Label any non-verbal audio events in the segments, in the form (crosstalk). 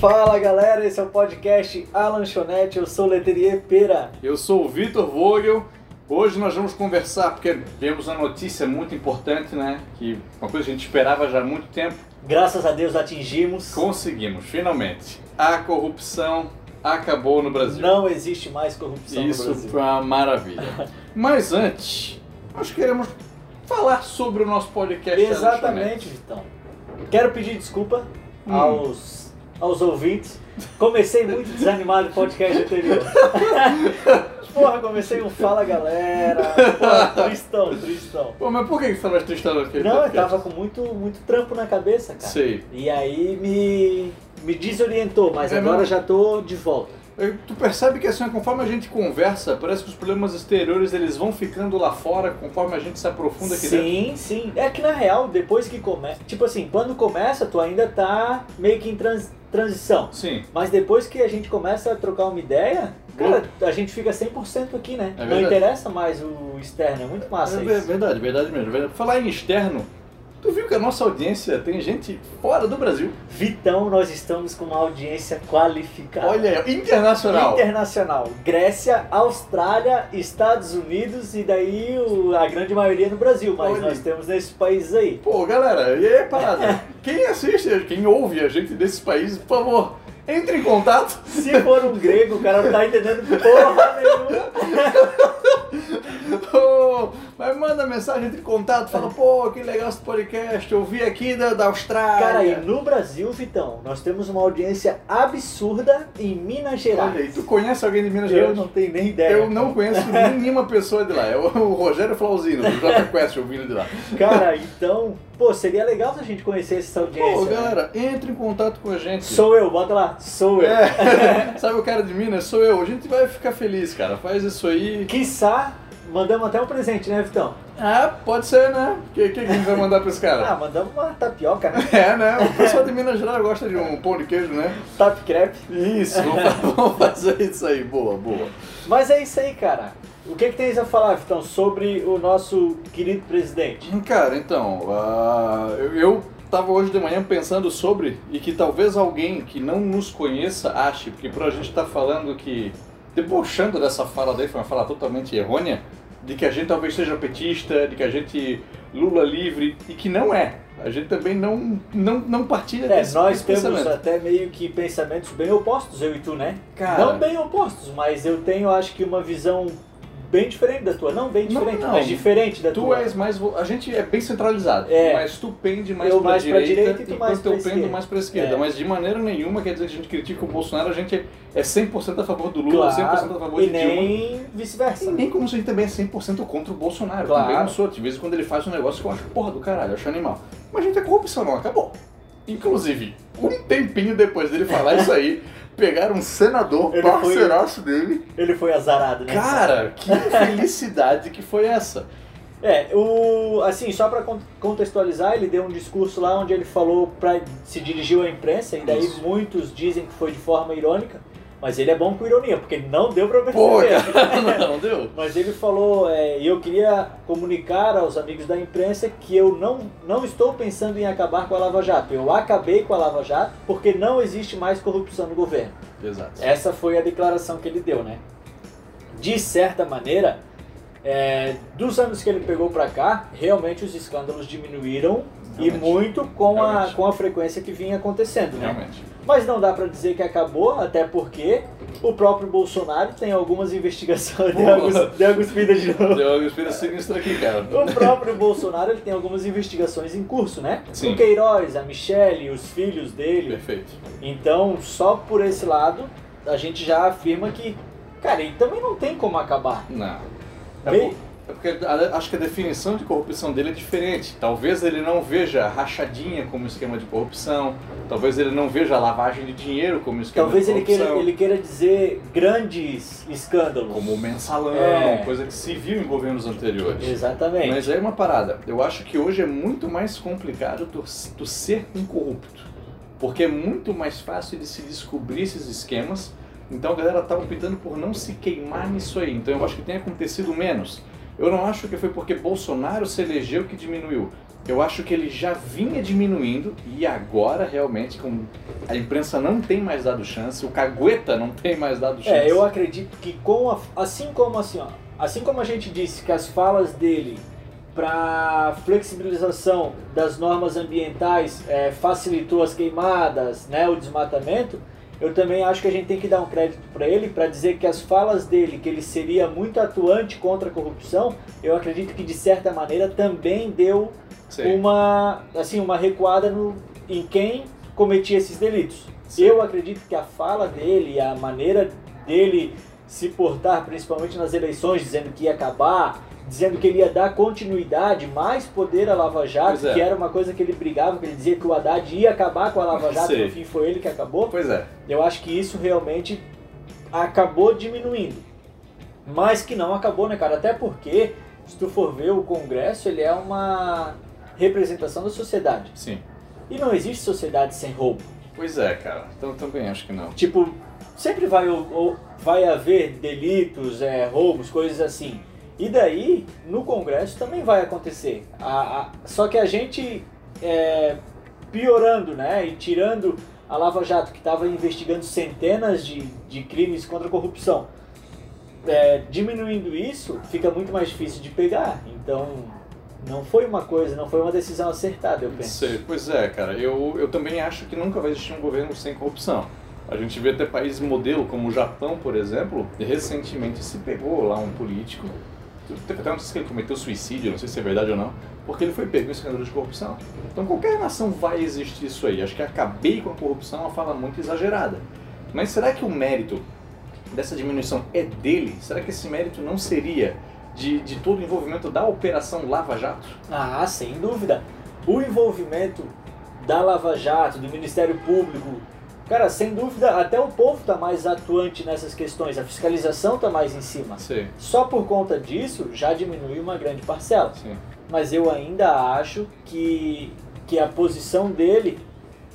Fala galera, esse é o podcast A Lanchonete, eu sou o Leterier Pera. Eu sou o Vitor Vogel. Hoje nós vamos conversar porque temos uma notícia muito importante, né? Que uma coisa que a gente esperava já há muito tempo. Graças a Deus atingimos. Conseguimos, finalmente. A corrupção acabou no Brasil. Não existe mais corrupção Isso no Brasil. foi uma maravilha. (laughs) Mas antes, nós queremos falar sobre o nosso podcast. Exatamente, Vitão. Quero pedir desculpa Hum. aos, aos ouvintes. Comecei muito desanimado no podcast anterior. (laughs) Porra, comecei um Fala Galera. Porra, tristão, tristão. Pô, mas por que você estava tristando aqui? Não, eu tava com muito, muito trampo na cabeça, cara. Sei. E aí me, me desorientou, mas É agora mesmo? já tô de volta. Tu percebe que assim, conforme a gente conversa, parece que os problemas exteriores eles vão ficando lá fora conforme a gente se aprofunda aqui dentro. Sim, sim. É que na real, depois que começa. Tipo assim, quando começa, tu ainda tá meio que em trans- transição. Sim. Mas depois que a gente começa a trocar uma ideia, cara, a gente fica 100% aqui, né? É Não interessa mais o externo, é muito massa É isso. verdade, verdade mesmo. Falar em externo, tu viu que a nossa audiência tem gente fora do Brasil? Vitão, nós estamos com uma audiência qualificada. Olha, internacional. Internacional. Grécia, Austrália, Estados Unidos e daí o- a grande maioria no Brasil, mas Olha. nós temos nesses países aí. Pô, galera, e aí a parada? (laughs) quem assiste, quem ouve a gente desses países, por favor, entre em contato. Se for um grego, o cara não tá entendendo porra nenhuma. (laughs) (laughs) Ô, Mas manda mensagem, entre em contato, fala, pô, que legal esse podcast, eu vi aqui da, da Austrália. Cara, e no Brasil, Vitão, nós temos uma audiência absurda em Minas Gerais. Olha aí, tu conhece alguém de Minas Gerais? Eu não tenho nem ideia. Eu não conheço (laughs) nenhuma pessoa de lá. É o Rogério Flauzino, do (laughs) Jota Quest, ouvindo de lá. Cara, então, pô, seria legal se a gente conhecesse essa audiência. Pô, né? galera, entre em contato com a gente. Sou eu, bota lá, sou eu. É, (laughs) sabe o cara de Minas? Sou eu. A gente vai ficar feliz, cara. Faz isso aí. Quiçá, mandamos até um presente, né, Vitão? Ah, pode ser, né? O que, que a gente vai mandar pra esse Ah, mandamos uma tapioca, né? É, né? O pessoal de Minas Gerais gosta de um pão de queijo, né? Tap crepe. Isso, (laughs) vamos fazer isso aí. Boa, boa. Mas é isso aí, cara. O que, que tens a falar, Vitão, sobre o nosso querido presidente? Cara, então, ah, eu, eu tava hoje de manhã pensando sobre e que talvez alguém que não nos conheça ache, porque por a gente estar falando que, debochando dessa fala dele, foi uma fala totalmente errônea, de que a gente talvez seja petista, de que a gente Lula livre, e que não é. A gente também não, não, não partilha É, desse, nós desse temos até meio que pensamentos bem opostos, eu e tu, né? Cara. Não bem opostos, mas eu tenho, acho que, uma visão bem diferente da tua. Não bem Não, diferente, não. mas diferente da Tu tua. és mais. vo- A gente é bem centralizado, É. mas tu pende mais Eu pra mais pra direita, direita e tu mais pra eu pendo esquerda. mais pra esquerda. É. Mas de maneira nenhuma quer dizer que a gente critica o Bolsonaro, a gente é 100% a favor do Lula, Claro, 100% a favor e de Dilma. nem vice-versa. E nem como se a gente também é 100% contra o Bolsonaro. Claro. Também não sou. De vez em quando ele faz um negócio que eu acho porra do caralho, eu acho animal. Mas a gente é corrupção, não acabou. Inclusive, um tempinho depois dele falar isso aí, (laughs) pegaram um senador, Ele foi- parceiraço dele. Ele foi azarado, né? Cara, que felicidade que foi essa. (laughs) É, o, assim, só pra con- contextualizar, ele deu um discurso lá onde ele falou pra se dirigiu à imprensa, e daí Isso. muitos dizem que foi de forma irônica, mas ele é bom com ironia, porque não deu pra Pô, perceber. cara, (laughs) não deu? Mas ele falou, é, e eu queria comunicar aos amigos da imprensa que eu não, não estou pensando em acabar com a Lava Jato. Eu acabei com a Lava Jato porque não existe mais corrupção no governo. Exato. Essa foi a declaração que ele deu, né? De certa maneira, é, dos anos que ele pegou pra cá, realmente os escândalos diminuíram e Realmente. muito com a, com a frequência que vinha acontecendo, né? Realmente. Mas não dá pra dizer que acabou, até porque o próprio Bolsonaro tem algumas investigações. Deu uma deu uma cuspida de novo. Deu uma espírito sinistro aqui, cara. O próprio Bolsonaro ele tem algumas investigações em curso, né? Sim. O Queiroz, a Michelle, os filhos dele. Perfeito. Então, só por esse lado, a gente já afirma que, cara, ele também não tem como acabar. Não. Bem- por- é porque acho que a definição de corrupção dele é diferente. Talvez ele não veja rachadinha como esquema de corrupção, talvez ele não veja lavagem de dinheiro como esquema Talvez de ele corrupção. queira, ele queira dizer grandes escândalos. Como o mensalão, É. coisa que se viu em governos anteriores. Exatamente. Mas é uma parada. Eu acho que hoje é muito mais complicado tu, tu ser incorrupto. Porque é muito mais fácil de se descobrir esses esquemas. Então a galera tá optando por não se queimar nisso aí. Então eu acho que tem acontecido menos. Eu não acho que foi porque Bolsonaro se elegeu que diminuiu. Eu acho que ele já vinha diminuindo e agora realmente com a imprensa não tem mais dado chance, o cagueta não tem mais dado chance. É, eu acredito que com a, assim como assim, ó, assim como a gente disse que as falas dele para flexibilização das normas ambientais é, facilitou as queimadas, né, o desmatamento, eu também acho que a gente tem que dar um crédito para ele para dizer que as falas dele, que ele seria muito atuante contra a corrupção, eu acredito que de certa maneira também deu Sim. uma assim uma recuada no, em quem cometia esses delitos. Sim. Eu acredito que a fala dele, a maneira dele se portar, principalmente nas eleições, dizendo que ia acabar, dizendo que ele ia dar continuidade, mais poder à Lava Jato, é. que era uma coisa que ele brigava, que ele dizia que o Haddad ia acabar com a Lava Jato, no fim foi ele que acabou. Pois é. Eu acho que isso realmente acabou diminuindo. Mas que não acabou, né, cara? Até porque, se tu for ver, o Congresso, ele é uma representação da sociedade. Sim. E não existe sociedade sem roubo. Pois é, cara. Então também acho que não. Tipo, sempre vai, ou, vai haver delitos, é, roubos, coisas assim. E daí, no Congresso também vai acontecer. A, a, só que a gente é, piorando, né? E tirando a Lava Jato, que estava investigando centenas de, de crimes contra a corrupção, é, diminuindo isso, fica muito mais difícil de pegar. Então, não foi uma coisa, não foi uma decisão acertada, eu penso. Sei, pois é, cara. Eu, eu também acho que nunca vai existir um governo sem corrupção. A gente vê até países modelo, como o Japão, por exemplo, recentemente se pegou lá um político Teve até notícia que ele cometeu suicídio, não sei se é verdade ou não, porque ele foi pego em escândalo de corrupção. Então qualquer nação vai existir isso aí. Acho que acabei com a corrupção é uma fala muito exagerada. Mas será que o mérito dessa diminuição é dele? Será que esse mérito não seria de, de todo o envolvimento da Operação Lava Jato? Ah, sem dúvida. O envolvimento da Lava Jato, do Ministério Público, Cara, sem dúvida, até o povo está mais atuante nessas questões, a fiscalização está mais em cima. Sim. Só por conta disso já diminui uma grande parcela. Sim. Mas eu ainda acho que, que a posição dele,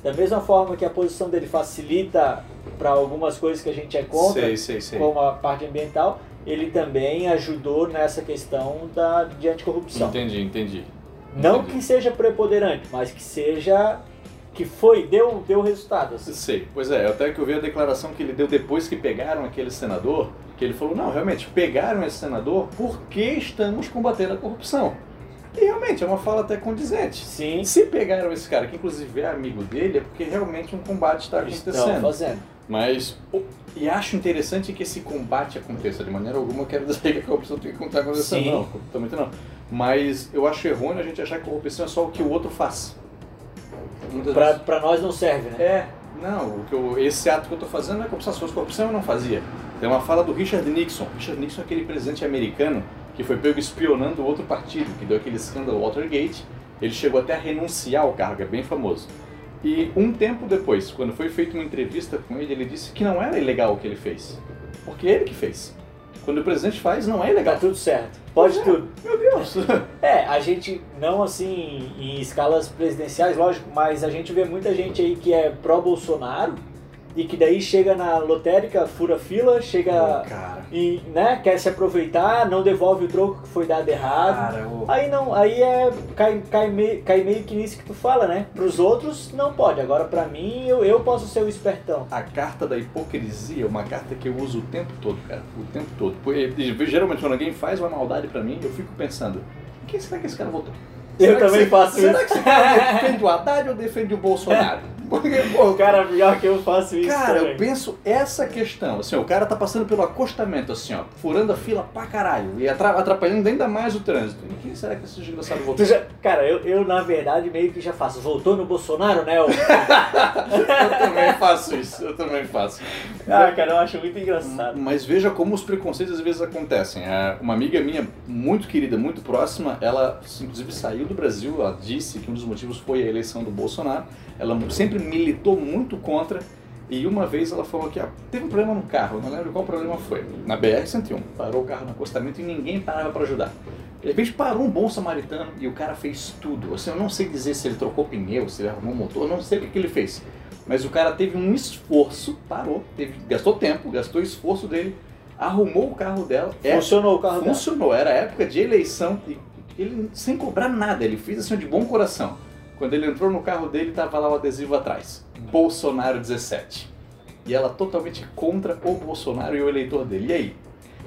da mesma forma que a posição dele facilita para algumas coisas que a gente é contra, sei, sei, sei. como a parte ambiental, ele também ajudou nessa questão da, de anticorrupção. Entendi, entendi. Não entendi. que seja preponderante, mas que seja que foi, deu, deu resultado. Assim. Sei, pois é, até que eu vi a declaração que ele deu depois que pegaram aquele senador, que ele falou, não, realmente, pegaram esse senador porque estamos combatendo a corrupção. E realmente, é uma fala até condizente. Sim. Se pegaram esse cara, que inclusive é amigo dele, é porque realmente um combate está acontecendo. Estão fazendo. Mas, e acho interessante que esse combate aconteça. De maneira alguma, eu quero dizer que a corrupção tem que estar acontecendo. Sim. Não, totalmente não. Mas eu acho errôneo a gente achar que a corrupção é só o que o outro faz. Pra, pra nós não serve, né? É, não, o que eu, esse ato que eu estou fazendo é corrupção. Se fosse corrupção, eu não fazia. Tem uma fala do Richard Nixon. Richard Nixon é aquele presidente americano que foi pego espionando outro partido, que deu aquele escândalo Watergate. Ele chegou até a renunciar ao cargo, é bem famoso. E um tempo depois, quando foi feita uma entrevista com ele, ele disse que não era ilegal o que ele fez. Porque é ele que fez. Quando o presidente faz, não é ilegal. Tá tudo certo. Pode é. tudo. Meu Deus. (laughs) É, a gente, não assim em escalas presidenciais, lógico, mas a gente vê muita gente aí que é pró-Bolsonaro e que daí chega na lotérica, fura fila, chega oh, e né, quer se aproveitar, não devolve o troco que foi dado errado. Cara, oh. Aí não, aí é cai, cai, meio, cai meio que nisso que tu fala, né? Pros outros não pode. Agora pra mim eu, eu posso ser o espertão. A carta da hipocrisia é uma carta que eu uso o tempo todo, cara. O tempo todo. Porque, geralmente quando alguém faz uma maldade pra mim, eu fico pensando, quem será que esse cara votou? Eu também você, faço será isso. Será que esse cara defende o Haddad ou defende o (laughs) Bolsonaro? Porque, pô, cara, pior que eu faço isso. Cara, também. eu penso essa questão. Assim, o cara tá passando pelo acostamento, assim, ó, furando a fila pra caralho e atrapalhando ainda mais o trânsito. E quem será que esse desgraçado votou? Já, cara, eu, eu na verdade meio que já faço. Voltou no Bolsonaro, né? Eu, (laughs) eu também faço isso, eu também faço. Ah, cara, eu acho muito engraçado. Mas veja como os preconceitos às vezes acontecem. É, uma amiga minha, muito querida, muito próxima, ela inclusive saiu do Brasil, ela disse que um dos motivos foi a eleição do Bolsonaro. Ela sempre militou muito contra. E uma vez ela falou que ah, teve um problema no carro, não lembro qual problema foi. Na BR-101, parou o carro no acostamento e ninguém parava para ajudar. De repente parou um bom samaritano e o cara fez tudo. Assim, eu não sei dizer se ele trocou pneu, se ele arrumou motor, não sei o que, ele fez. Mas o cara teve um esforço, parou, teve, gastou tempo, gastou esforço dele, arrumou o carro dela. Funcionou o carro Funcionou, dela. era época de eleição e ele sem cobrar nada, ele fez assim de bom coração. Quando ele entrou no carro dele, tava lá o adesivo atrás. Bolsonaro 17. E ela totalmente contra o Bolsonaro e o eleitor dele. E aí?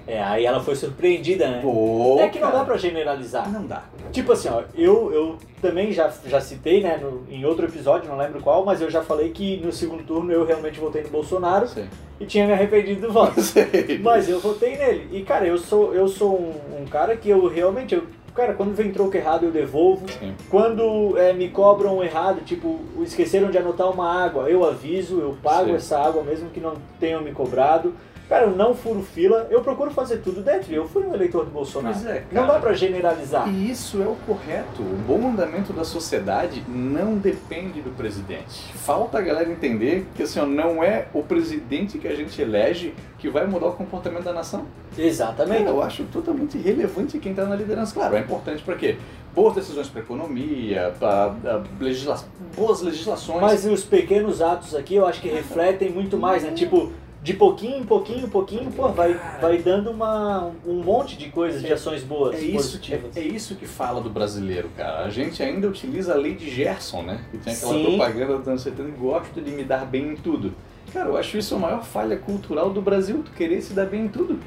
É, aí ela foi surpreendida, né? Pô, é que não cara. dá pra generalizar. Não dá. Tipo assim, ó, eu, eu também já, já citei, né, no- em outro episódio, não lembro qual, mas eu já falei que no segundo turno eu realmente votei no Bolsonaro Sei. e tinha me arrependido do voto. (laughs) Sei. Mas eu votei nele. E, cara, eu sou, eu sou um, um cara que eu realmente. Eu, cara, quando vem troco errado, eu devolvo. Sim. Quando é, me cobram errado, tipo, esqueceram de anotar uma água, eu aviso, eu pago Sim. essa água mesmo que não tenham me cobrado. Cara, eu não furo fila, eu procuro fazer tudo dentro. Eu fui um eleitor do Bolsonaro. Pois é, não cara. dá pra generalizar. E isso é o correto. O bom andamento da sociedade não depende do presidente. Falta a galera entender que assim, não é o presidente que a gente elege que vai mudar o comportamento da nação. Exatamente. Cara, eu acho totalmente irrelevante quem está na liderança. Claro, é importante para quê? Boas decisões para economia, para legisla... boas legislações. Mas os pequenos atos aqui eu acho que refletem muito mais, né? Tipo, de pouquinho em pouquinho, em pouquinho, pô, vai, vai dando uma, um monte de coisas, de ações boas, É isso, que, positivas. é isso que fala do brasileiro, cara. A gente ainda utiliza a lei de Gerson, né? Que tem aquela Sim. propaganda dos anos 70 gosto de me dar bem em tudo. Cara, eu acho isso a maior falha cultural do Brasil, tu querer se dar bem em tudo.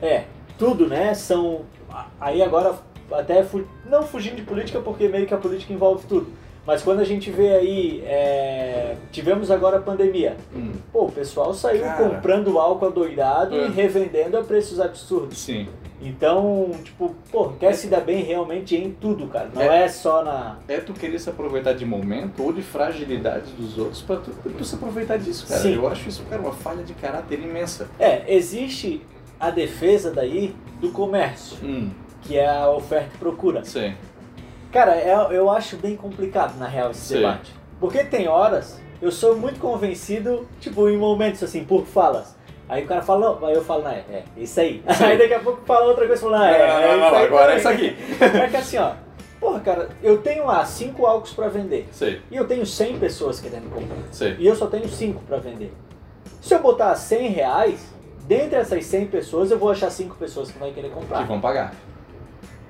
É, tudo, né? São. Aí agora, até fu- não fugindo de política, porque meio que a política envolve tudo. Mas quando a gente vê aí. é, Tivemos agora a pandemia. Hum, Pô, o pessoal saiu Cara. comprando álcool adoidado É. e revendendo a preços absurdos. sim. Então, tipo, pô, quer se dar bem realmente em tudo, cara. Não é, só na. É tu querer se aproveitar de momento ou de fragilidades dos outros pra tu, pra tu se aproveitar disso, cara. Sim. Eu acho isso, cara, uma falha de caráter imensa. É, existe a defesa daí do comércio, Hum, que é a oferta e procura. sim. Cara, é- eu acho bem complicado, na real, esse Sim. debate. Porque tem horas, eu sou muito convencido, tipo, em momentos assim, por falas. Aí o cara fala, não, aí eu falo, não, é, é isso aí. Sim. (laughs) Aí daqui a pouco fala outra coisa, fala, não, é, Não, é não, não, agora é também. isso aqui. (laughs) É que assim, ó, porra, cara, eu tenho lá cinco álcools pra vender. Sei, E eu tenho 100 pessoas querendo comprar. sei. E eu só tenho 5 pra vender. Se eu botar 100 reais, dentre essas 100 pessoas, eu vou achar 5 pessoas que vão querer Que comprar. vão pagar.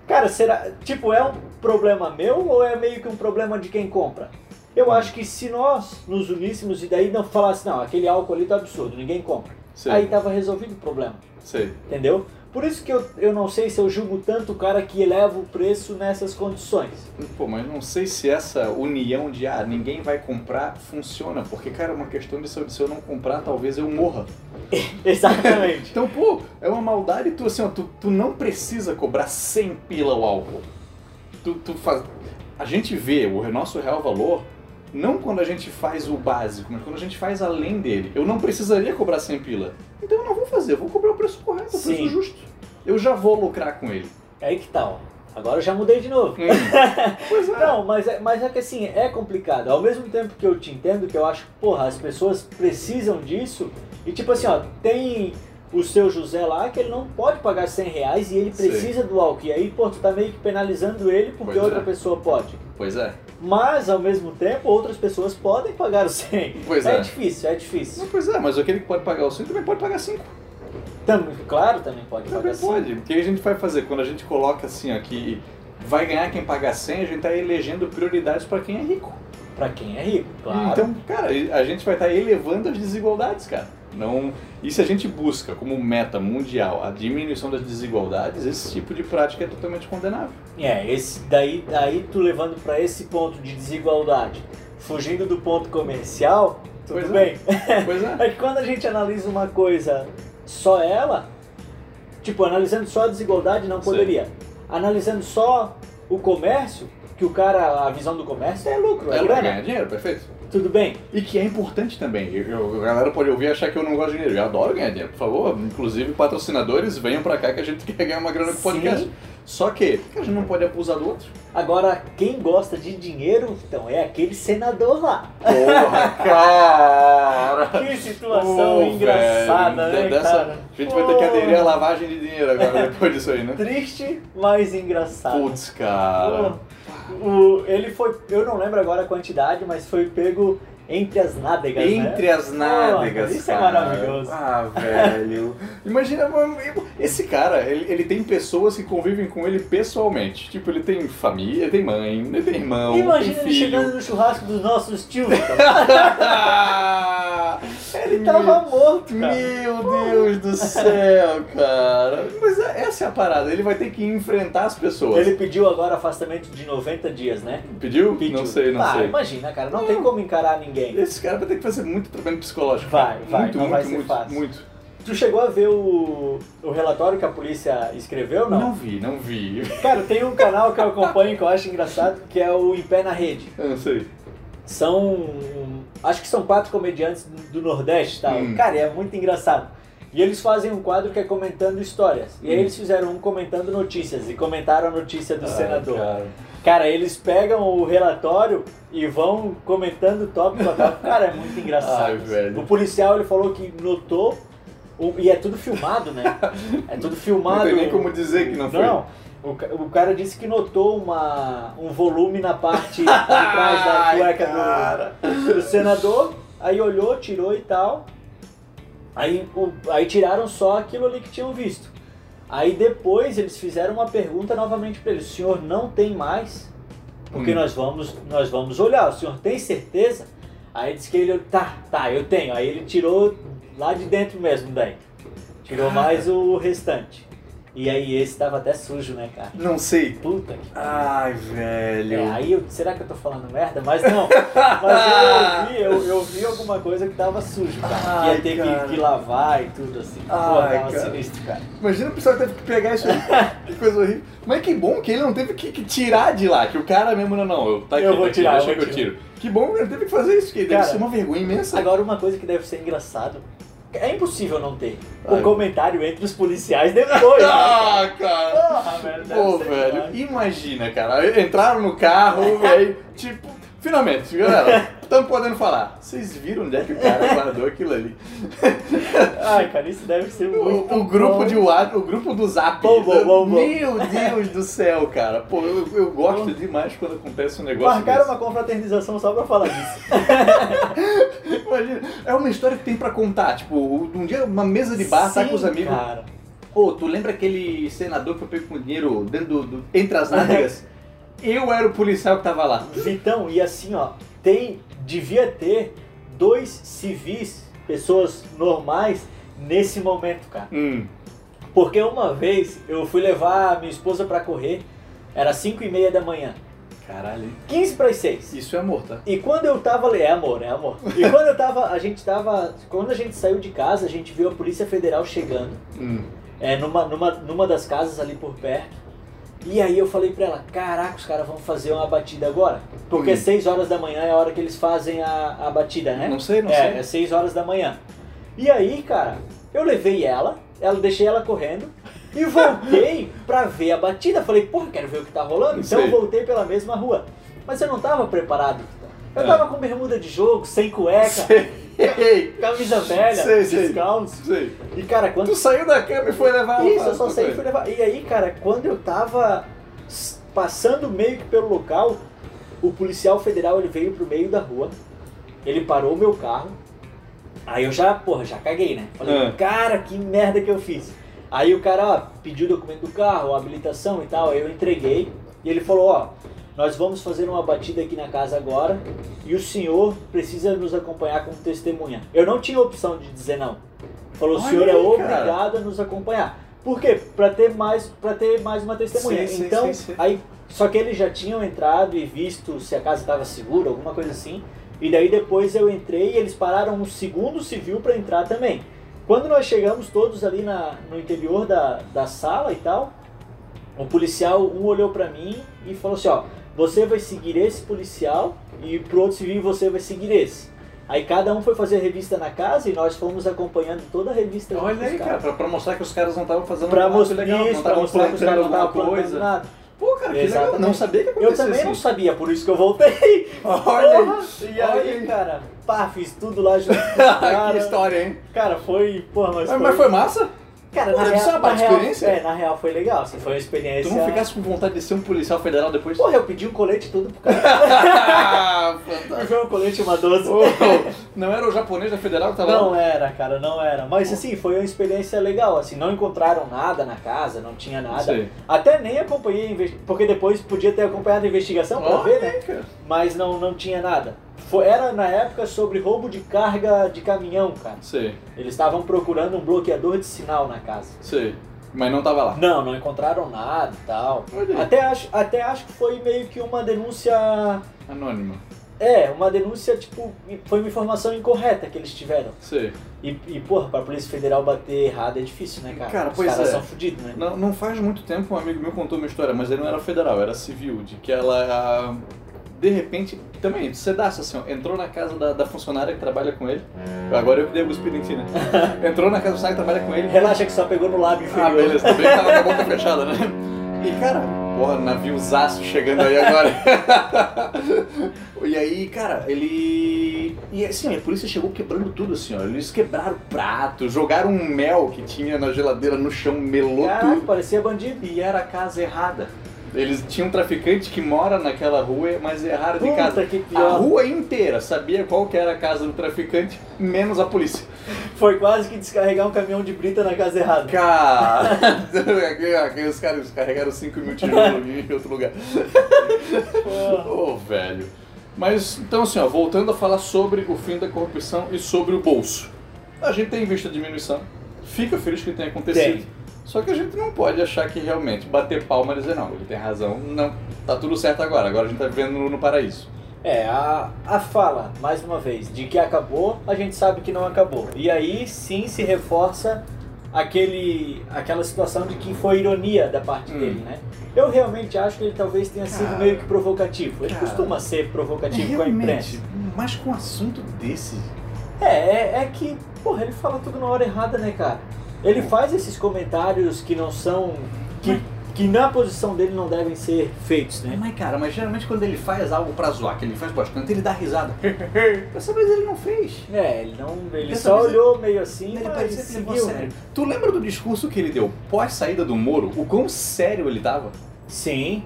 Cara, será. Tipo, é um problema meu ou é meio que um problema de quem compra? Eu acho que se nós nos uníssemos e daí não falasse, não, aquele álcool ali tá absurdo, ninguém compra. Sei, Aí tava resolvido o problema, sei. entendeu? Por isso que eu, eu não sei se eu julgo tanto o cara que eleva o preço nessas condições. Pô, mas não sei se essa união de ah, ninguém vai comprar funciona, porque, cara, é uma questão de se eu, se eu não comprar, talvez eu morra. (laughs) Exatamente. Então, pô, é uma maldade tu assim, ó, tu, tu não precisa cobrar 100 pila o álcool. Tu, tu faz... A gente vê o nosso real valor não quando a gente faz o básico, mas quando a gente faz além dele. Eu não precisaria cobrar 100 pila. Então eu não vou fazer, eu vou cobrar o preço correto, o preço justo. Eu já vou lucrar com ele. É aí que tá, ó. Agora eu já mudei de novo. (laughs) pois é. Não, mas é, mas é que assim, é complicado. Ao mesmo tempo que eu te entendo, que eu acho, porra, as pessoas precisam disso. E tipo assim, ó, tem o seu José lá que ele não pode pagar 100 reais e ele Sim. precisa do álcool. E aí, pô, tu tá meio que penalizando ele porque Pois outra é. pessoa pode. Pois é. Mas, ao mesmo tempo, outras pessoas podem pagar o 100. Pois é. é. difícil, é difícil. Pois é, mas aquele que pode pagar o 100 também pode pagar 5. Tam, claro, também pode Também pagar 100. pode. O que a gente vai fazer? Quando a gente coloca assim, ó, que vai ganhar quem pagar 100, a gente tá elegendo prioridades para quem é rico. Pra quem é rico, claro. Então, cara, a gente vai estar elevando as desigualdades, cara. Não... E se a gente busca como meta mundial a diminuição das desigualdades, esse tipo de prática é totalmente condenável. É, esse daí, daí tu levando pra esse ponto de desigualdade, fugindo do ponto comercial, tudo Pois é. bem. Pois é. (laughs) É que quando a gente analisa uma coisa só ela, tipo, analisando só a desigualdade não Sim. poderia. Analisando só o comércio, que o cara, a visão do comércio é lucro, é, É grana. ganhar dinheiro, perfeito. Tudo bem. E que é importante tambem. Eu, a galera pode ouvir e achar que eu não gosto de dinheiro. Eu adoro ganhar dinheiro, por favor. Inclusive, patrocinadores, venham pra cá que a gente (laughs) quer ganhar uma grana com podcast. Só que a gente não pode abusar do outro. Agora, quem gosta de dinheiro, então, é aquele senador lá. Porra, (laughs) cara! Que situação Pô, engraçada, velho, né, dessa- cara? A gente vai ter que aderir à lavagem de dinheiro agora, depois disso aí, né? Triste, mas engraçado. Putz, cara. Pô. O, ele foi, eu não lembro agora a quantidade, mas foi pego entre as nádegas, né? Entre as nádegas. isso é cara. maravilhoso. Ah, velho. (laughs) Imagina, mano, esse cara, ele, ele tem pessoas que convivem com ele pessoalmente. Tipo, ele tem família, ele tem mãe, ele tem irmão, Imagina tem ele filho. chegando no churrasco dos nossos tios. (laughs) ele tava morto, cara. Meu Deus do céu, cara. Mas é- essa é a parada, ele vai ter que enfrentar as pessoas. Ele pediu agora afastamento de 90 dias, né? Pediu? Pediu. Não sei, não ah, sei. imagina, cara, não tem como encarar ninguém. Esse cara vai ter que fazer muito tratamento psicológico. Vai, vai, muito, não muito, vai ser muito, fácil. muito. Tu chegou a ver o, o relatório que a polícia escreveu, não? Não vi, não vi. Cara, tem um canal que eu acompanho que eu acho engraçado, que é o Em Pé na Rede. Eu não sei. São. Acho que são quatro comediantes do, Nordeste e tal. Hum. Cara, é muito engraçado. E eles fazem um quadro que é comentando histórias. E aí Hum. eles fizeram um comentando notícias e comentaram a notícia do Ai, senador. cara. Cara, eles pegam o relatório e vão comentando tópico a tópico. Cara, é muito engraçado. Ai, velho. O policial ele falou que notou, e é tudo filmado, né? É tudo (laughs) filmado. Não tem nem como dizer que não foi. Não. O, o cara disse que notou uma, um volume na parte de trás da (laughs) cueca do, do senador, aí olhou, tirou e tal. Aí, o- aí tiraram só aquilo ali que tinham visto. Aí depois eles fizeram uma pergunta novamente para ele: o senhor não tem mais? Porque Hum. nós, vamos, nós vamos olhar, o senhor tem certeza? Aí disse que ele, tá, tá, eu tenho. Aí ele tirou lá de dentro mesmo daí. Tirou mais o restante. E aí esse tava até sujo, né, cara? Não sei. Puta que. Ai, velho. É, aí eu, será que eu tô falando merda? Mas não. Mas eu ouvi, eu, eu vi alguma coisa que tava sujo, cara. Ai, Ia ter que, que lavar e tudo assim. Pô, Ai, tava cara. sinistro, cara. Imagina o pessoal que teve que pegar isso aí. que coisa horrível. Mas que bom que ele não teve que, que tirar de lá. Que o cara mesmo, não, não. Eu, tá aqui, Eu vou tá aqui, tirar, deixa eu que eu tiro. Que bom que ele teve que fazer isso, que deve Cara, ser uma vergonha imensa. Agora uma coisa que deve ser engraçado. É impossível não ter. Ai. O comentário entre os policiais depois. (laughs) né? Ah, cara. Porra, velho. Pô, velho, imagina, cara. Entraram no carro e aí, tipo, finalmente, galera, estamos podendo falar. Vocês viram onde é que o cara guardou aquilo ali? (laughs) Ai, cara, isso deve ser muito. O, o grupo bom. de WhatsApp, o grupo do Zap. Bom, bom, bom, bom. Meu Deus do céu, cara. Pô, eu, eu gosto demais quando acontece um negócio Marcaram desse. uma confraternização só pra falar disso. (laughs) Imagina, é uma história que tem pra contar. Tipo, um dia uma mesa de bar, tá com os amigos. Cara. Pô, tu lembra aquele senador que foi pego com dinheiro dentro do, do- entre as nádegas? (laughs) eu era o policial que tava lá. Vitão, e assim, ó, tem. Devia ter dois civis, pessoas normais, nesse momento, cara. Hum. Porque uma vez eu fui levar a minha esposa pra correr, era 5 e meia da manhã. Caralho. 15 para as 6. Isso é amor, tá? E quando eu tava ali, é amor, é amor. E quando eu tava, a gente tava, quando a gente saiu de casa, a gente viu a Polícia Federal chegando, Hum. é, numa, numa, numa das casas ali por perto. E aí eu falei pra ela, caraca, os caras vão fazer uma batida agora. Porque Hum. 6 horas da manhã é a hora que eles fazem a, a batida, né? Não sei, não é, sei. é 6 horas da manhã. E aí, cara, eu levei ela, ela deixei ela correndo e voltei (laughs) pra ver a batida. Falei, porra, quero ver o que tá rolando. Então Sei. eu voltei pela mesma rua. Mas eu não tava preparado. Eu É. tava com bermuda de jogo, sem cueca, Sei, (laughs) camisa velha, Sei, sei. descalço. sei. E cara, quando Tu saiu da cama e foi levar isso, eu só saí e fui levar. E aí, cara, quando eu tava passando meio que pelo local, o policial federal ele veio pro meio da rua, ele parou o meu carro, aí eu já, porra, já caguei, né? Falei, Ah. cara, que merda que eu fiz. Aí o cara, ó, pediu o documento do carro, a habilitação e tal, aí eu entreguei, e ele falou, ó, nós vamos fazer uma batida aqui na casa agora, e o senhor precisa nos acompanhar como testemunha. Eu não tinha opção de dizer não. Falou, o senhor é aí, cara. obrigado a nos acompanhar. Por quê? Pra ter mais, pra ter mais uma testemunha. Sim, então, sim, sim. aí só que eles já tinham entrado e visto se a casa estava segura, alguma coisa assim. E daí depois eu entrei e eles pararam um segundo civil para entrar também. Quando nós chegamos todos ali na, no interior da, da sala e tal, o policial, um olhou para mim e falou assim, ó, você vai seguir esse policial e pro outro civil você vai seguir esse. Aí cada um foi fazer revista na casa e nós fomos acompanhando toda a revista. Olha aí, cara, pra, pra mostrar que os caras não estavam fazendo Pra nada legal, não isso, pra mostrar que os caras não estavam plantando nada. Pô, cara, que legal. Não sabia que Eu acontecia também não assim. sabia, por isso que eu voltei. (laughs) Olha. E aí, cara, pá, fiz tudo lá junto os (laughs) que história, hein? Cara, foi, porra, mas, Mas, mas foi massa? Cara, Pô, na real, uma na real. É, na real foi legal, assim, foi uma experiência... Tu não ficasse com vontade de ser um policial federal depois? Porra, eu pedi um colete tudo pro cara. Ah, (laughs) fantástico. Foi um colete e uma 12. Oh, não era o japonês da federal que tava Não lá? era, cara, não era. Mas assim, foi uma experiência legal, assim, não encontraram nada na casa, não tinha nada. Sei. Até nem acompanhei, porque depois podia ter acompanhado a investigação pra Olha ver, né? cara. Mas não, não tinha nada. Foi, era na época sobre roubo de carga de caminhão, cara. Sei, Eles estavam procurando um bloqueador de sinal na casa. sei. Mas não tava lá. Não, não encontraram nada e tal. Olha. Até acho, até acho que foi meio que uma denúncia. Anônimo. É, uma denúncia, tipo, foi uma informação incorreta que eles tiveram. Sei. E, e porra, pra Polícia Federal bater errado é difícil, né, cara? Cara, Os pois caras é. são fodidos, né? Não, não faz muito tempo um amigo meu contou uma história, mas ele não era federal, era civil, de que ela, ah, de repente, também, sedaço assim, ó, entrou na casa da, da funcionária que trabalha com ele, agora eu que devo cuspir em ti, né? (laughs) Entrou na casa do funcionário que trabalha com ele, Relaxa que só pegou no lábio inferior. ah, beleza, também tava com a boca fechada, né? E cara, porra, naviozaço chegando aí agora. (laughs) e aí, cara, ele. E assim, a polícia chegou quebrando tudo, assim, ó. Eles quebraram o prato, jogaram um mel que tinha na geladeira no chão, melou Caraca, tudo. parecia bandido. E era a casa errada. Eles tinham um traficante que mora naquela rua, mas erraram de Puta, casa. que A pior. rua inteira sabia qual que era a casa do traficante, menos a polícia. Foi quase que descarregar um caminhão de brita na casa errada. Cara, (laughs) aqueles caras carregaram 5 mil tijolos em outro lugar. Ô, velho. Mas, então assim, ó, voltando a falar sobre o fim da corrupção e sobre o bolso. A gente tem visto a diminuição, fica feliz que tenha acontecido. Tem. Só que a gente não pode achar que realmente bater palma e dizer, não, ele tem razão, não, tá tudo certo agora, agora a gente tá vivendo no, no paraíso. É, a, a fala, mais uma vez, de que acabou, a gente sabe que não acabou. E aí sim se reforça aquele, aquela situação de que foi ironia da parte Hum. dele, né? Eu realmente acho que ele talvez tenha sido Cara, meio que provocativo. Ele cara, costuma ser provocativo com a imprensa. mas com um assunto desse. É, é, é que, porra, ele fala tudo na hora errada, né, cara? Ele faz esses comentários que não são. que, que na posição dele não devem ser feitos, né? Mas cara, mas geralmente quando ele faz algo pra zoar, que ele faz bastante, ele dá risada. (laughs) Dessa vez ele não fez. É, ele não. Ele Dessa só olhou meio assim, Ele mas parecia que levou seguiu. sério. Tu lembra do discurso que ele deu pós saída do Moro? O quão sério ele tava? Sim.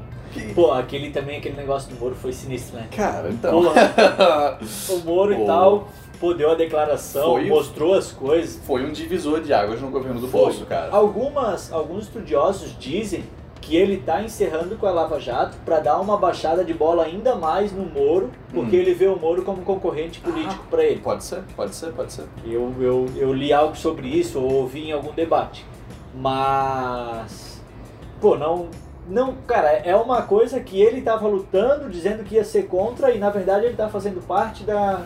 Pô, aquele também, aquele negócio do Moro foi sinistro, né? Cara, então. (laughs) O Moro e tal, pô, deu a declaração, Foi- mostrou as coisas. Foi um divisor de águas no governo do Foi. Bolso, cara. Algumas, alguns estudiosos dizem que ele está encerrando com a Lava Jato para dar uma baixada de bola ainda mais no Moro, porque Hum. ele vê o Moro como concorrente político para ele. Pode ser, pode ser, pode ser. Eu, eu, eu li algo sobre isso, ou ouvi em algum debate. Mas. Pô, não. Não, cara, é uma coisa que ele tava lutando, dizendo que ia ser contra, e na verdade ele tá fazendo parte da,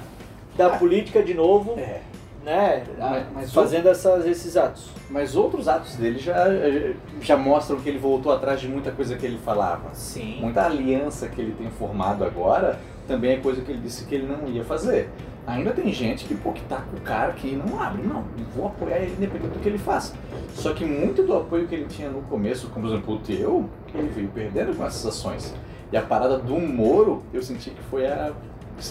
da Ah. política de novo, É. né? Mas- mas fazendo essas, esses atos. Mas outros atos dele já, já mostram que ele voltou atrás de muita coisa que ele falava. Sim. Muita aliança que ele tem formado agora também é coisa que ele disse que ele não ia fazer. Ainda tem gente que, pô, que tá com o cara que não abre, não. Vou apoiar ele independente do que ele faça. Só que muito do apoio que ele tinha no começo, como por exemplo o teu, ele veio perdendo com essas ações. E a parada do Moro, eu senti que foi a.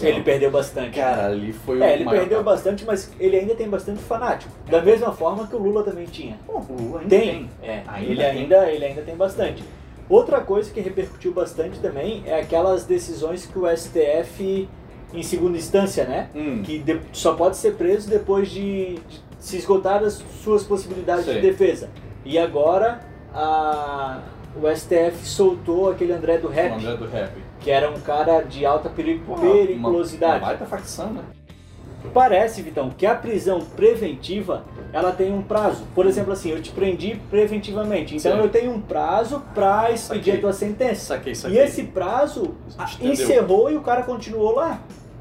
Ele perdeu bastante. Cara, ali foi É, o ele maior perdeu papo. bastante, mas ele ainda tem bastante fanático. Da mesma forma que o Lula também tinha. O Lula ainda Tem, é, Ainda ele, tem. ainda, ele ainda tem bastante. Outra coisa que repercutiu bastante também é aquelas decisões que o STF, em segunda instância, né? Hum, Que de- só pode ser preso depois de, de se esgotar as suas possibilidades Sei. de defesa. E agora a, o STF soltou aquele André do o Rap, André do Rap. Que era um cara de alta periculosidade. Uma, uma baita facção, né? Parece, Vitão, que a prisão preventiva ela tem um prazo. Por exemplo, assim, eu te prendi preventivamente. Então Sim. eu tenho um prazo para expedir a tua sentença. Saquei, E saquei. esse prazo encerrou e o cara continuou lá.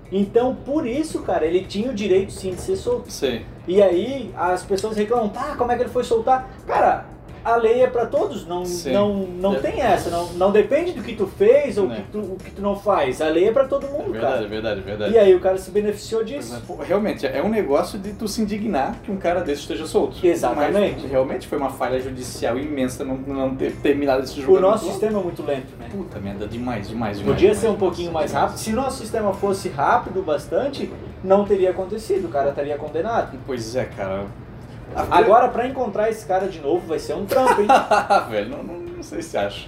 Então, por isso, cara, ele tinha o direito sim de ser solto. Sei. E aí as pessoas reclamam, tá, como é que ele foi soltar? Cara, a lei é pra todos, não, Sim. não, não É. tem essa, não, não depende do que tu fez ou É. que tu, o que tu não faz. A lei é pra todo É mundo, verdade, é cara. verdade, é verdade. E aí o cara se beneficiou disso. é, pô, realmente, é um negócio de tu se indignar que um cara desse esteja solto. Exatamente. Mas realmente foi uma falha judicial imensa não, não ter terminado esse O julgamento. nosso sistema é muito lento, né? Puta merda, demais, demais, demais. Podia demais, ser um demais, pouquinho mais demais. rápido. Se nosso sistema fosse rápido bastante, não teria acontecido, o cara estaria condenado. Pois é, cara. Agora, pra encontrar esse cara de novo, vai ser um trampo, hein? (laughs) velho, não, não, não sei se acha.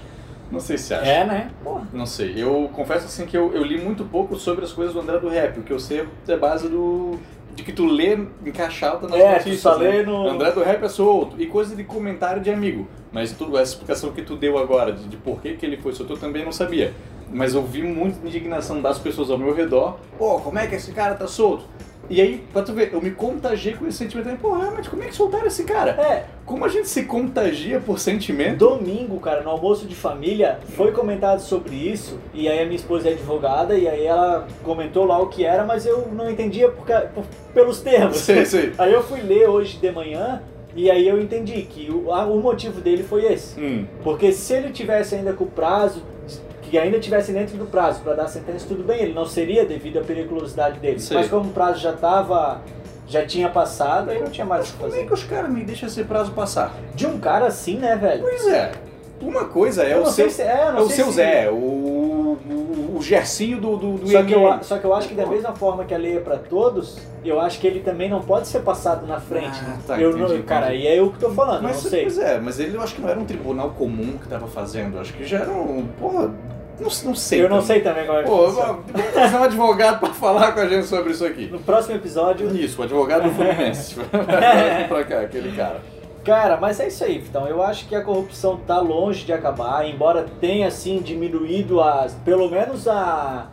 Não sei se acha. é, né? Porra. Não sei, eu confesso assim que eu, eu li muito pouco sobre as coisas do André do Rap, o que eu sei é base do. de que tu lê em caixa alta nas É, notícias. só né? no- André do Rap é solto. E coisa de comentário de amigo. Mas tu, essa explicação que tu deu agora, de, de por que, que ele foi solto, eu também não sabia. Mas eu vi muita indignação das pessoas ao meu redor. Pô, como é que esse cara tá solto? E aí, pra tu ver, eu me contagiei com esse sentimento. Pô, realmente, como é que soltaram esse cara? É, Como a gente se contagia por sentimento? domingo, cara, no almoço de família, foi comentado sobre isso, e aí a minha esposa é advogada, e aí ela comentou lá o que era, mas eu não entendia porque, por- pelos termos. Sei, sei. (laughs) Aí eu fui ler hoje de manhã, e aí eu entendi que o, a- o motivo dele foi esse. Hum. Porque se ele tivesse ainda com o prazo, que ainda tivesse dentro do prazo para dar a sentença, tudo bem, ele não seria devido à periculosidade dele. Sei. Mas como o prazo já tava, já tinha passado, aí não tinha mais o que Como é fazer. que os caras me deixam esse prazo passar? De um cara assim, né, velho? Pois é. Uma coisa é Eu o seu, se- é, é o seu se- Zé, o, o, o Gersinho do, do, do Só que, eu, só que eu acho que da mesma forma que a lei é pra todos, eu acho que ele também não pode ser passado na frente. Ah, tá, eu entendi, não, cara, e é eu que tô falando, Mas, não sei. Pois é, mas ele eu acho que não era um tribunal comum que tava fazendo. Acho que já era um. Porra, não, não sei. eu não também. sei também como é que Pô, funciona. vamos trazer um advogado pra falar com a gente sobre isso aqui. No próximo episódio. Isso, o advogado do Fluminense. (laughs) Vai pra cá, aquele cara. Cara, mas é isso aí, então eu acho que a corrupção tá longe de acabar, embora tenha assim diminuído as. pelo menos a.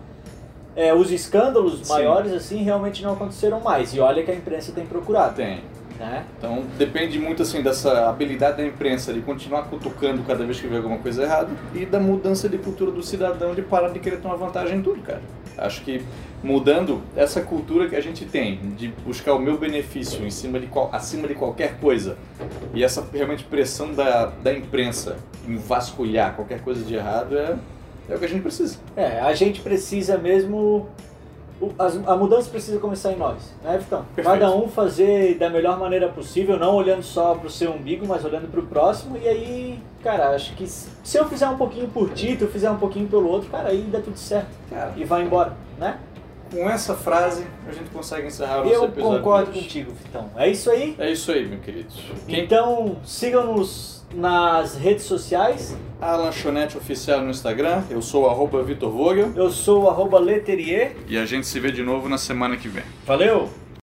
é, os escândalos Sim. maiores assim realmente não aconteceram mais. E olha que a imprensa tem procurado. Tem. Né? Então depende muito assim dessa habilidade da imprensa de continuar cutucando cada vez que vê alguma coisa errada e da mudança de cultura do cidadão de parar de querer tomar vantagem em tudo, cara. Acho que mudando essa cultura que a gente tem de buscar o meu benefício em cima de qual, acima de qualquer coisa e essa realmente pressão da, da imprensa em vasculhar qualquer coisa de errado é, é o que a gente precisa. É, a gente precisa mesmo. As- a mudança precisa começar em nós, né, Vitão? Perfeito. Cada um fazer da melhor maneira possível, não olhando só pro seu umbigo, mas olhando pro próximo. E aí, cara, acho que se se eu fizer um pouquinho por ti, tu fizer um pouquinho pelo outro, cara, aí dá tudo certo. Cara, E vai embora, né? com essa frase a gente consegue encerrar o nosso Eu episódio. concordo de hoje. contigo, Vitão. É isso aí? É isso aí, meu querido. Quem Então, sigam-nos nas redes sociais. A lanchonete oficial no Instagram, eu sou o arroba Vitor Vogel Eu sou o arroba Leterier. e a gente se vê de novo na semana que vem. Valeu!